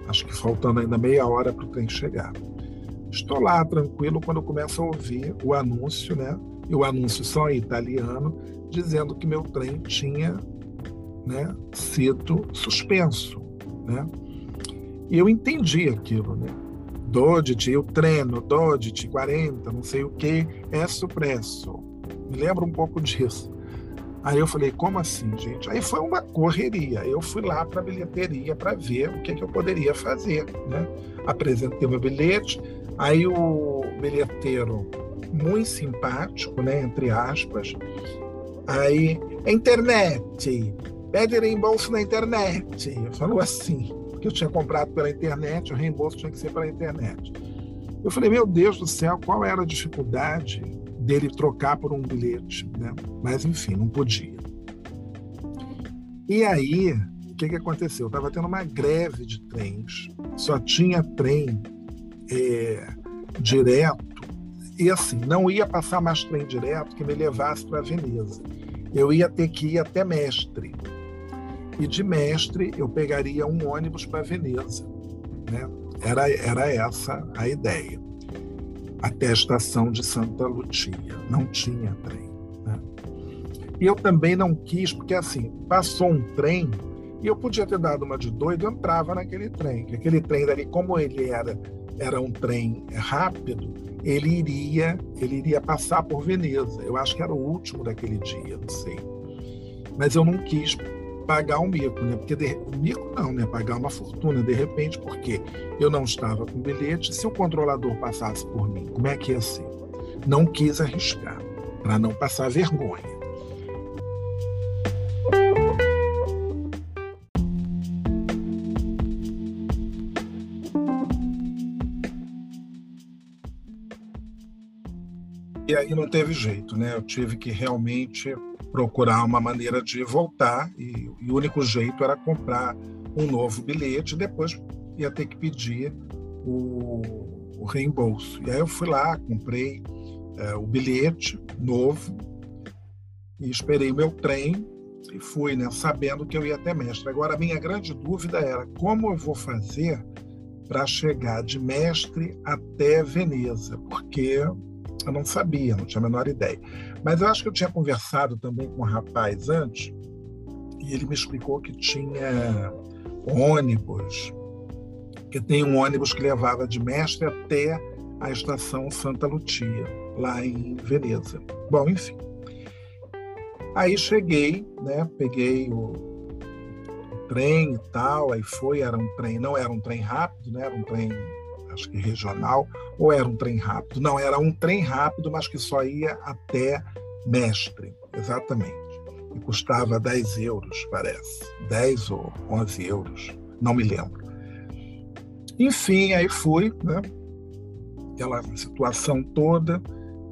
acho que faltando ainda meia hora para o trem chegar. Estou lá tranquilo quando começo a ouvir o anúncio, né? E o anúncio só em italiano, dizendo que meu trem tinha né, sido suspenso, né? E eu entendi aquilo, né? Dodit, o treino, Dodit 40, não sei o que, é supresso. Me lembro um pouco disso. Aí eu falei, como assim, gente? Aí foi uma correria. Eu fui lá para a bilheteria para ver o que, que eu poderia fazer. Né? Apresentei meu bilhete, Aí o bilheteiro, muito simpático, né, entre aspas, aí, internet, pede reembolso na internet. Falou assim, porque eu tinha comprado pela internet, o reembolso tinha que ser pela internet. Eu falei, meu Deus do céu, qual era a dificuldade dele trocar por um bilhete, né? Mas enfim, não podia. E aí, o que, que aconteceu? Estava tendo uma greve de trens, só tinha trem é, direto, e assim, não ia passar mais trem direto que me levasse para Veneza. Eu ia ter que ir até Mestre. E de Mestre eu pegaria um ônibus para Veneza. Né? Era, era essa a ideia. Até a estação de Santa Lucia. Não tinha trem. Né? E eu também não quis, porque assim, passou um trem e eu podia ter dado uma de doido, eu entrava naquele trem. Que aquele trem dali, como ele era era um trem rápido, ele iria, ele iria passar por Veneza. Eu acho que era o último daquele dia, não sei. Mas eu não quis pagar um mico, né? Porque de, mico não, né? Pagar uma fortuna de repente, porque eu não estava com bilhete. Se o controlador passasse por mim, como é que ia ser? Não quis arriscar para não passar vergonha. E aí não teve jeito, né? Eu tive que realmente procurar uma maneira de voltar e, e o único jeito era comprar um novo bilhete. Depois ia ter que pedir o, o reembolso. E aí eu fui lá, comprei é, o bilhete novo e esperei meu trem e fui, né? Sabendo que eu ia até Mestre. Agora a minha grande dúvida era como eu vou fazer para chegar de Mestre até Veneza, porque eu não sabia, não tinha a menor ideia. Mas eu acho que eu tinha conversado também com um rapaz antes, e ele me explicou que tinha ônibus, que tem um ônibus que levava de Mestre até a estação Santa Lucia, lá em Veneza. Bom, enfim. Aí cheguei, né, peguei o trem e tal, aí foi, era um trem, não era um trem rápido, né, era um trem acho que regional, ou era um trem rápido? Não, era um trem rápido, mas que só ia até Mestre, exatamente. E custava 10 euros, parece. 10 ou 11 euros, não me lembro. Enfim, aí fui, né? Aquela situação toda.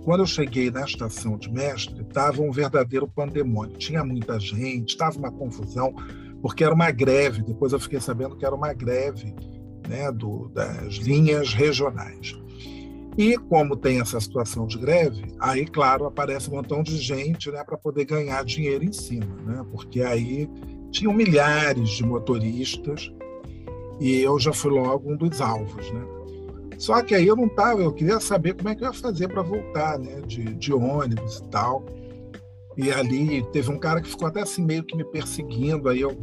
Quando eu cheguei na estação de Mestre, estava um verdadeiro pandemônio. Tinha muita gente, estava uma confusão, porque era uma greve. Depois eu fiquei sabendo que era uma greve né, do, das linhas regionais. E como tem essa situação de greve, aí, claro, aparece um montão de gente né, para poder ganhar dinheiro em cima, né? porque aí tinham milhares de motoristas e eu já fui logo um dos alvos. Né? Só que aí eu não estava, eu queria saber como é que eu ia fazer para voltar né, de, de ônibus e tal. E ali teve um cara que ficou até assim meio que me perseguindo, aí eu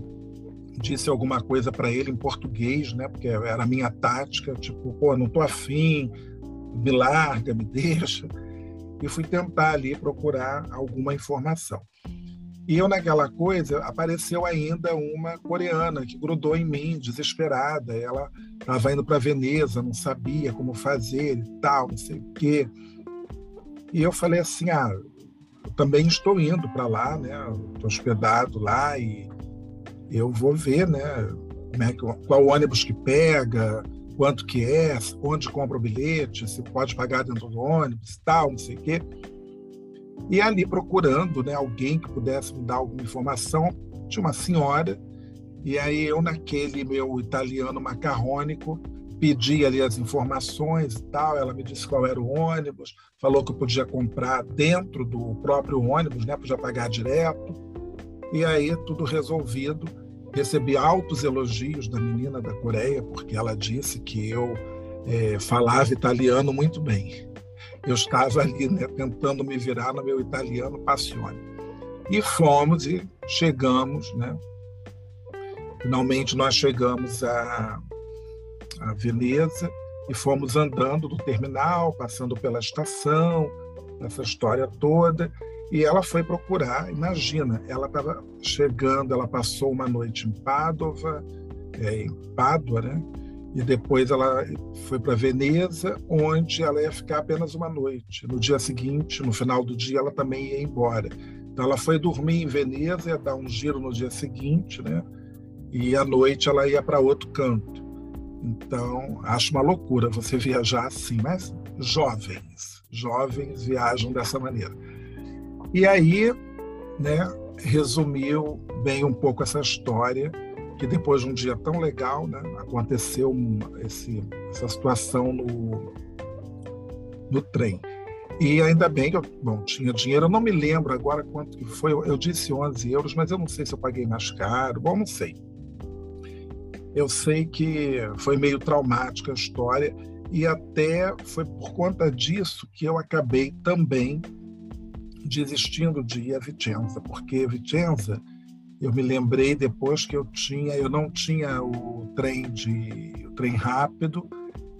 disse alguma coisa para ele em português, né? Porque era a minha tática, tipo, pô, não tô afim, me larga, me deixa. e fui tentar ali procurar alguma informação. E eu, naquela coisa, apareceu ainda uma coreana que grudou em mim, desesperada. Ela estava indo para Veneza, não sabia como fazer e tal, não sei o quê. E eu falei assim: ah, também estou indo para lá, né? Estou hospedado lá e eu vou ver, né? É qual ônibus que pega, quanto que é, onde compra o bilhete, se pode pagar dentro do ônibus, tal, não sei o quê. E ali procurando né, alguém que pudesse me dar alguma informação, tinha uma senhora, e aí eu, naquele meu italiano macarrônico, pedi ali as informações e tal, ela me disse qual era o ônibus, falou que eu podia comprar dentro do próprio ônibus, né, podia pagar direto, e aí tudo resolvido. Recebi altos elogios da menina da Coreia, porque ela disse que eu é, falava italiano muito bem eu estava ali né, tentando me virar no meu italiano passione. E fomos e chegamos, né? Finalmente nós chegamos a, a Veneza e fomos andando do terminal, passando pela estação, essa história toda. E ela foi procurar, imagina, ela estava chegando, ela passou uma noite em Padova, é, em Pádua, né? e depois ela foi para Veneza, onde ela ia ficar apenas uma noite. No dia seguinte, no final do dia, ela também ia embora. Então ela foi dormir em Veneza, ia dar um giro no dia seguinte, né? E à noite ela ia para outro canto. Então, acho uma loucura você viajar assim, mas jovens, jovens viajam dessa maneira. E aí, né, resumiu bem um pouco essa história que depois de um dia tão legal, né, aconteceu esse, essa situação no, no trem. E ainda bem que eu bom, tinha dinheiro, eu não me lembro agora quanto que foi, eu disse 11 euros, mas eu não sei se eu paguei mais caro, bom, não sei. Eu sei que foi meio traumática a história e até foi por conta disso que eu acabei também desistindo de ir a Vicenza, porque Vicenza eu me lembrei depois que eu tinha, eu não tinha o trem de o trem rápido,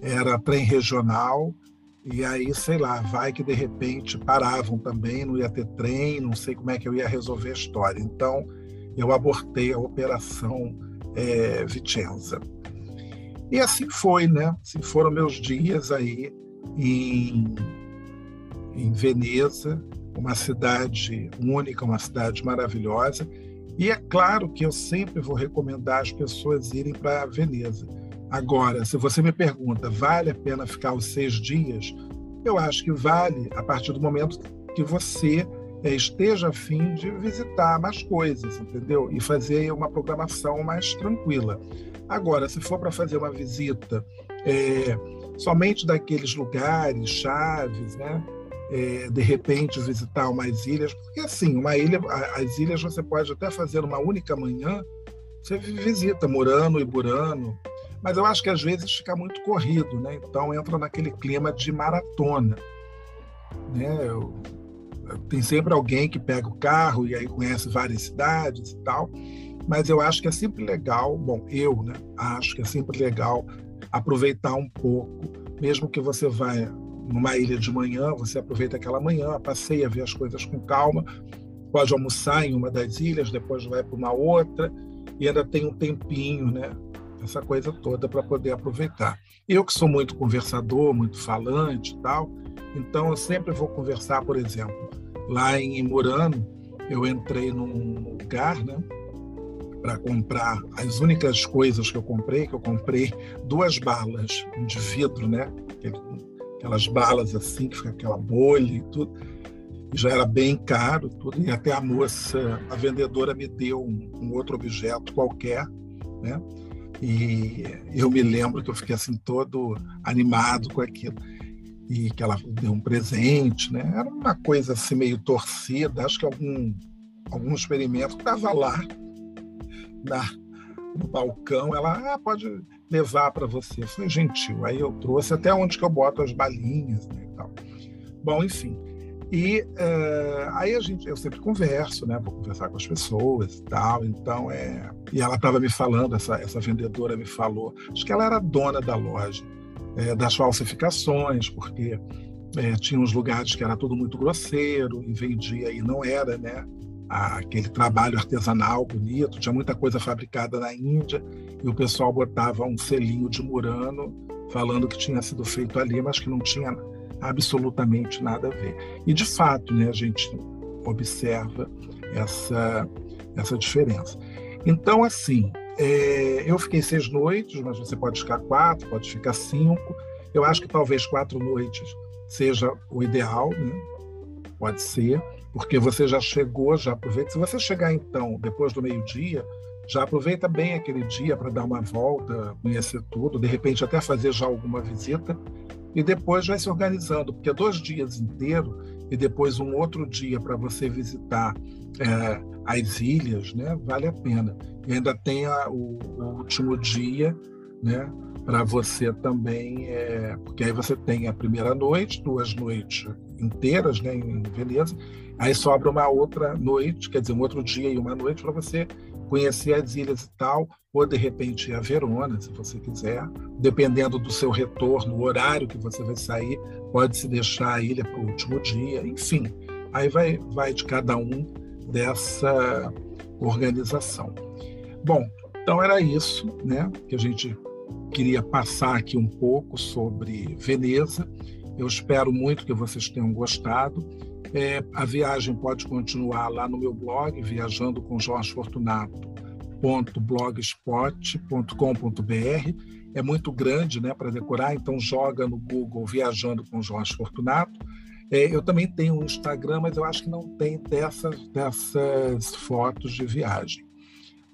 era trem regional e aí sei lá, vai que de repente paravam também, não ia ter trem, não sei como é que eu ia resolver a história. Então eu abortei a operação é, Vicenza. E assim foi, né? Assim foram meus dias aí em, em Veneza, uma cidade única, uma cidade maravilhosa e é claro que eu sempre vou recomendar as pessoas irem para Veneza. Agora, se você me pergunta, vale a pena ficar os seis dias? Eu acho que vale a partir do momento que você é, esteja a fim de visitar mais coisas, entendeu? E fazer uma programação mais tranquila. Agora, se for para fazer uma visita é, somente daqueles lugares chaves, né? É, de repente visitar umas ilhas, porque assim, uma ilha, as ilhas você pode até fazer uma única manhã, você visita Murano e Burano, mas eu acho que às vezes fica muito corrido, né? Então entra naquele clima de maratona, né? Eu, tem sempre alguém que pega o carro e aí conhece várias cidades e tal, mas eu acho que é sempre legal, bom, eu, né? Acho que é sempre legal aproveitar um pouco, mesmo que você vá numa ilha de manhã, você aproveita aquela manhã, passeia, vê as coisas com calma, pode almoçar em uma das ilhas, depois vai para uma outra e ainda tem um tempinho, né? Essa coisa toda para poder aproveitar. Eu que sou muito conversador, muito falante e tal, então eu sempre vou conversar, por exemplo, lá em Murano, eu entrei num lugar, né? para comprar as únicas coisas que eu comprei, que eu comprei duas balas de vidro, né? Aquelas balas assim, que fica aquela bolha e tudo. E já era bem caro, tudo. E até a moça, a vendedora, me deu um, um outro objeto qualquer, né? E eu me lembro que eu fiquei assim todo animado com aquilo e que ela deu um presente, né? Era uma coisa assim meio torcida, acho que algum algum experimento estava lá na, no balcão, ela ah, pode levar para você. Foi gentil. Aí eu trouxe até onde que eu boto as balinhas né, e tal. Bom, enfim. E uh, aí a gente, eu sempre converso, né? Vou conversar com as pessoas e tal. Então é. E ela estava me falando, essa, essa vendedora me falou, acho que ela era dona da loja, é, das falsificações, porque é, tinha uns lugares que era tudo muito grosseiro e vendia e não era, né? Aquele trabalho artesanal bonito, tinha muita coisa fabricada na Índia e o pessoal botava um selinho de Murano falando que tinha sido feito ali, mas que não tinha absolutamente nada a ver. E de fato, né, a gente observa essa essa diferença. Então, assim, é, eu fiquei seis noites, mas você pode ficar quatro, pode ficar cinco. Eu acho que talvez quatro noites seja o ideal, né? pode ser, porque você já chegou, já aproveita. Se você chegar então depois do meio-dia, já aproveita bem aquele dia para dar uma volta, conhecer tudo, de repente até fazer já alguma visita e depois vai se organizando, porque dois dias inteiros e depois um outro dia para você visitar é, as ilhas, né, vale a pena. E ainda tem a, o, o, último dia, né, para você também, é, porque aí você tem a primeira noite, duas noites inteiras, né, em Veneza, aí sobra uma outra noite, quer dizer, um outro dia e uma noite para você conhecer as ilhas e tal, ou de repente a Verona, se você quiser, dependendo do seu retorno, o horário que você vai sair, pode se deixar a ilha para o último dia, enfim, aí vai, vai de cada um dessa organização. Bom, então era isso, né, que a gente queria passar aqui um pouco sobre Veneza. Eu espero muito que vocês tenham gostado. É, a viagem pode continuar lá no meu blog, viajando com Jorge Fortunato.blogspot.com.br. É muito grande né, para decorar, então joga no Google Viajando com Jorge Fortunato. É, eu também tenho um Instagram, mas eu acho que não tem dessas, dessas fotos de viagem.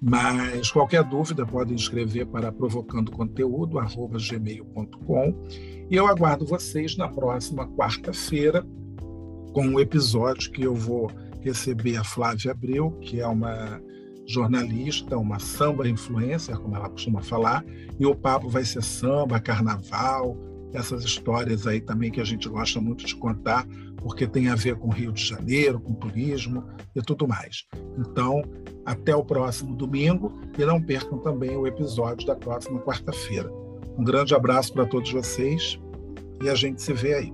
Mas qualquer dúvida podem escrever para provocandoconteúdo@gmail.com e eu aguardo vocês na próxima quarta-feira com um episódio que eu vou receber a Flávia Abreu, que é uma jornalista, uma samba influencer, como ela costuma falar, e o papo vai ser samba, carnaval, essas histórias aí também que a gente gosta muito de contar, porque tem a ver com Rio de Janeiro, com turismo e tudo mais. Então, até o próximo domingo e não percam também o episódio da próxima quarta-feira. Um grande abraço para todos vocês e a gente se vê aí.